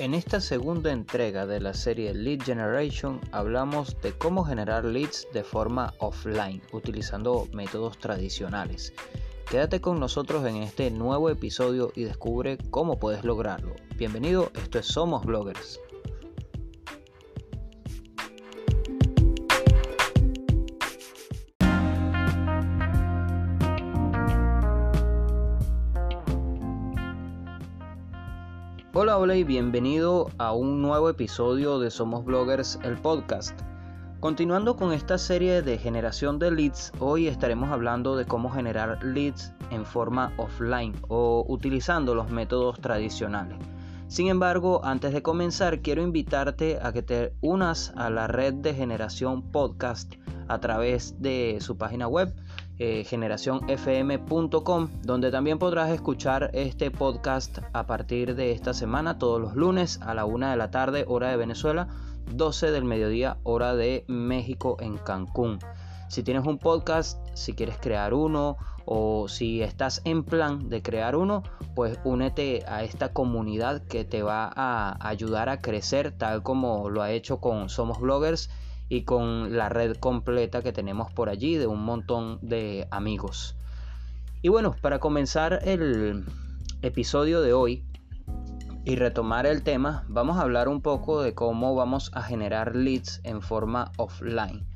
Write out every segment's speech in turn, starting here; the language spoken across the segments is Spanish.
En esta segunda entrega de la serie Lead Generation hablamos de cómo generar leads de forma offline utilizando métodos tradicionales. Quédate con nosotros en este nuevo episodio y descubre cómo puedes lograrlo. Bienvenido, esto es Somos Bloggers. Hola, hola y bienvenido a un nuevo episodio de Somos Bloggers, el podcast. Continuando con esta serie de generación de leads, hoy estaremos hablando de cómo generar leads en forma offline o utilizando los métodos tradicionales. Sin embargo, antes de comenzar, quiero invitarte a que te unas a la red de generación podcast a través de su página web eh, donde también podrás escuchar este podcast a partir de esta semana, todos los lunes a la una de la tarde, hora de Venezuela, 12 del mediodía, hora de México en Cancún. Si tienes un podcast, si quieres crear uno o si estás en plan de crear uno, pues únete a esta comunidad que te va a ayudar a crecer tal como lo ha hecho con Somos Bloggers y con la red completa que tenemos por allí de un montón de amigos. Y bueno, para comenzar el episodio de hoy y retomar el tema, vamos a hablar un poco de cómo vamos a generar leads en forma offline.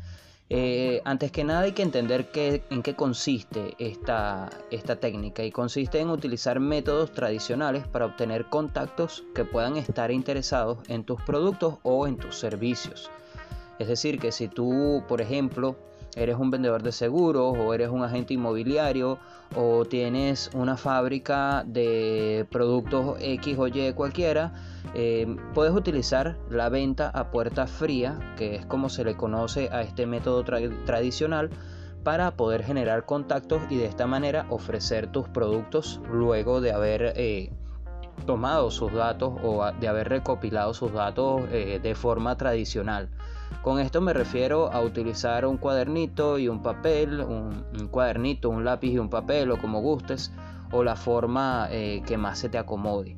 Eh, antes que nada hay que entender en qué consiste esta, esta técnica y consiste en utilizar métodos tradicionales para obtener contactos que puedan estar interesados en tus productos o en tus servicios. Es decir, que si tú, por ejemplo, eres un vendedor de seguros o eres un agente inmobiliario o tienes una fábrica de productos X o Y cualquiera, eh, puedes utilizar la venta a puerta fría, que es como se le conoce a este método tradicional, para poder generar contactos y de esta manera ofrecer tus productos luego de haber eh, tomado sus datos o de haber recopilado sus datos eh, de forma tradicional. Con esto me refiero a utilizar un cuadernito y un papel, un, cuadernito, un lápiz y un papel o como gustes, o la forma eh, que más se te acomode.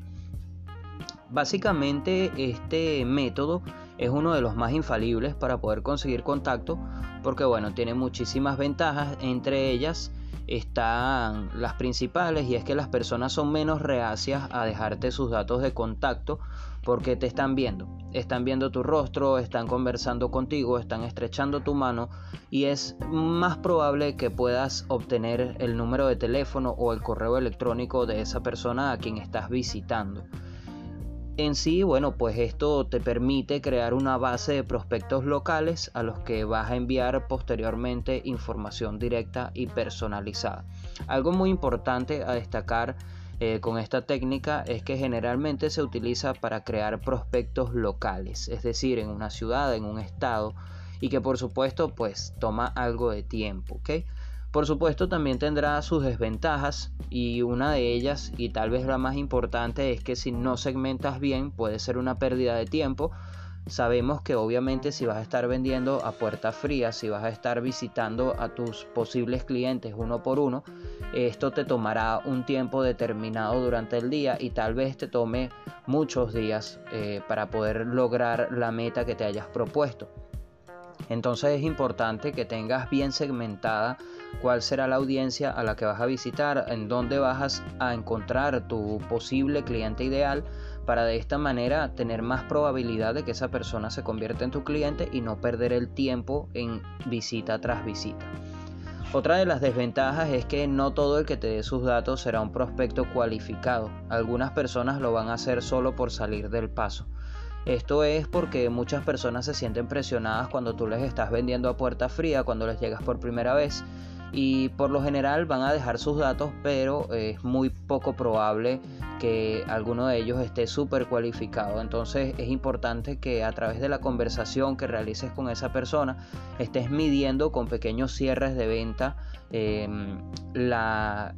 Básicamente este método es uno de los más infalibles para poder conseguir contacto porque bueno, tiene muchísimas ventajas, entre ellas están las principales y es que las personas son menos reacias a dejarte sus datos de contacto porque te están viendo, están viendo tu rostro, están conversando contigo, están estrechando tu mano y es más probable que puedas obtener el número de teléfono o el correo electrónico de esa persona a quien estás visitando. En sí, bueno, pues esto te permite crear una base de prospectos locales a los que vas a enviar posteriormente información directa y personalizada. Algo muy importante a destacar eh, con esta técnica es que generalmente se utiliza para crear prospectos locales, es decir, en una ciudad, en un estado, y que por supuesto pues toma algo de tiempo, ¿ok? Por supuesto también tendrá sus desventajas y una de ellas y tal vez la más importante es que si no segmentas bien puede ser una pérdida de tiempo. Sabemos que obviamente si vas a estar vendiendo a puerta fría, si vas a estar visitando a tus posibles clientes uno por uno, esto te tomará un tiempo determinado durante el día y tal vez te tome muchos días eh, para poder lograr la meta que te hayas propuesto. Entonces es importante que tengas bien segmentada cuál será la audiencia a la que vas a visitar, en dónde vas a encontrar tu posible cliente ideal para de esta manera tener más probabilidad de que esa persona se convierta en tu cliente y no perder el tiempo en visita tras visita. Otra de las desventajas es que no todo el que te dé sus datos será un prospecto cualificado. Algunas personas lo van a hacer solo por salir del paso. Esto es porque muchas personas se sienten presionadas cuando tú les estás vendiendo a puerta fría, cuando les llegas por primera vez y por lo general van a dejar sus datos, pero es muy poco probable que alguno de ellos esté súper cualificado. Entonces es importante que a través de la conversación que realices con esa persona estés midiendo con pequeños cierres de venta em, la,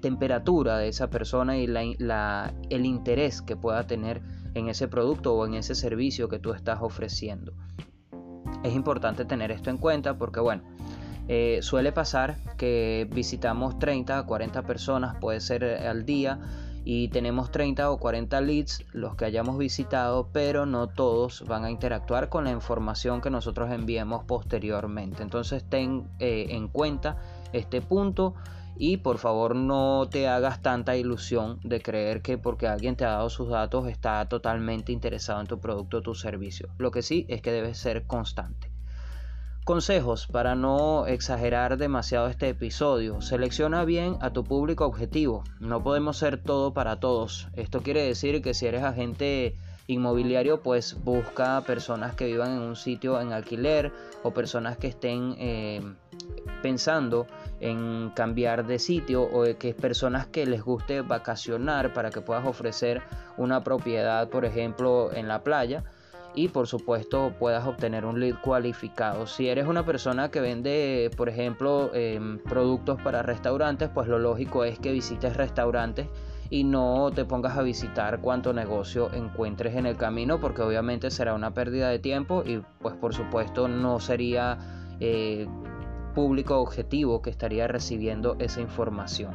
temperatura de esa persona y el interés que pueda tener en ese producto o en ese servicio que tú estás ofreciendo. Es importante tener esto en cuenta porque, bueno, eh, suele pasar que visitamos 30 a 40 personas, puede ser al día, y tenemos 30 o 40 leads los que hayamos visitado, pero no todos van a interactuar con la información que nosotros enviemos posteriormente. Entonces ten eh, en cuenta este punto y por favor no te hagas tanta ilusión de creer que porque alguien te ha dado sus datos está totalmente interesado en tu producto o tu servicio. Lo que sí es que debes ser constante. Consejos para no exagerar demasiado este episodio. Selecciona bien a tu público objetivo. No podemos ser todo para todos. Esto quiere decir que si eres agente inmobiliario, pues busca personas que vivan en un sitio en alquiler o personas que estén eh, pensando en cambiar de sitio o que personas que les guste vacacionar para que puedas ofrecer una propiedad, por ejemplo, en la playa y por supuesto puedas obtener un lead cualificado. Si eres una persona que vende, por ejemplo, em, productos para restaurantes, pues lo lógico es que visites restaurantes y no te pongas a visitar cuánto negocio encuentres en el camino porque obviamente será una pérdida de tiempo y pues por supuesto no sería eh, público objetivo que estaría recibiendo esa información.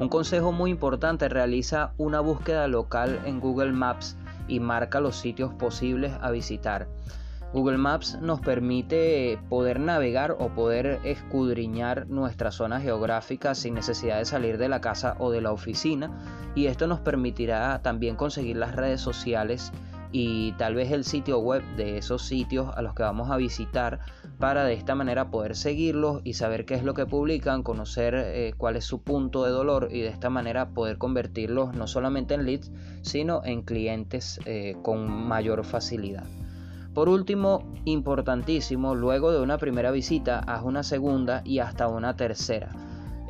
Un consejo muy importante, realiza una búsqueda local en Google Maps y marca los sitios posibles a visitar. Google Maps nos permite poder navegar o poder escudriñar nuestra zona geográfica sin necesidad de salir de la casa o de la oficina y esto nos permitirá también conseguir las redes sociales y tal vez el sitio web de esos sitios a los que vamos a visitar para de esta manera poder seguirlos y saber qué es lo que publican, conocer eh, cuál es su punto de dolor y de esta manera poder convertirlos no solamente en leads, sino en clientes eh, con mayor facilidad. Por último, importantísimo, luego de una primera visita, haz una segunda y hasta una tercera.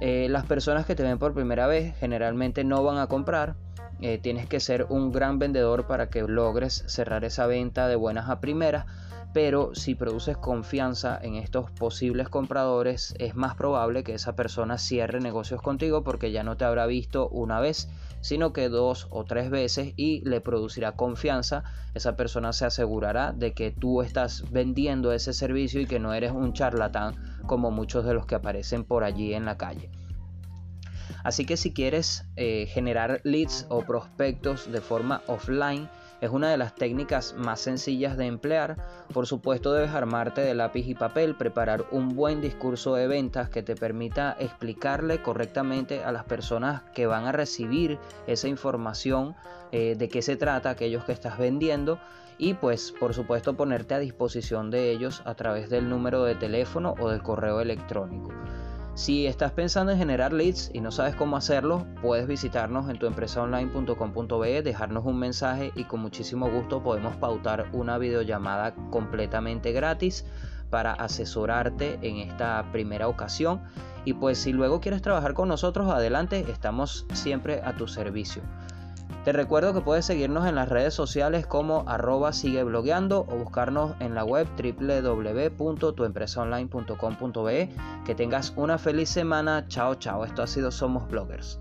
Eh, las personas que te ven por primera vez generalmente no van a comprar, eh, tienes que ser un gran vendedor para que logres cerrar esa venta de buenas a primeras. Pero si produces confianza en estos posibles compradores, es más probable que esa persona cierre negocios contigo porque ya no te habrá visto una vez, sino que dos o tres veces y le producirá confianza. Esa persona se asegurará de que tú estás vendiendo ese servicio y que no eres un charlatán como muchos de los que aparecen por allí en la calle. Así que si quieres eh, generar leads o prospectos de forma offline, es una de las técnicas más sencillas de emplear. Por supuesto debes armarte de lápiz y papel, preparar un buen discurso de ventas que te permita explicarle correctamente a las personas que van a recibir esa información eh, de qué se trata, aquellos que estás vendiendo y pues por supuesto ponerte a disposición de ellos a través del número de teléfono o del correo electrónico. Si estás pensando en generar leads y no sabes cómo hacerlo, puedes visitarnos en tuempresaonline.com.be, dejarnos un mensaje y con muchísimo gusto podemos pautar una videollamada completamente gratis para asesorarte en esta primera ocasión. Y pues si luego quieres trabajar con nosotros, adelante, estamos siempre a tu servicio. Te recuerdo que puedes seguirnos en las redes sociales como arroba sigue blogueando o buscarnos en la web www.tuempresaonline.com.be. Que tengas una feliz semana. Chao, chao. Esto ha sido Somos Bloggers.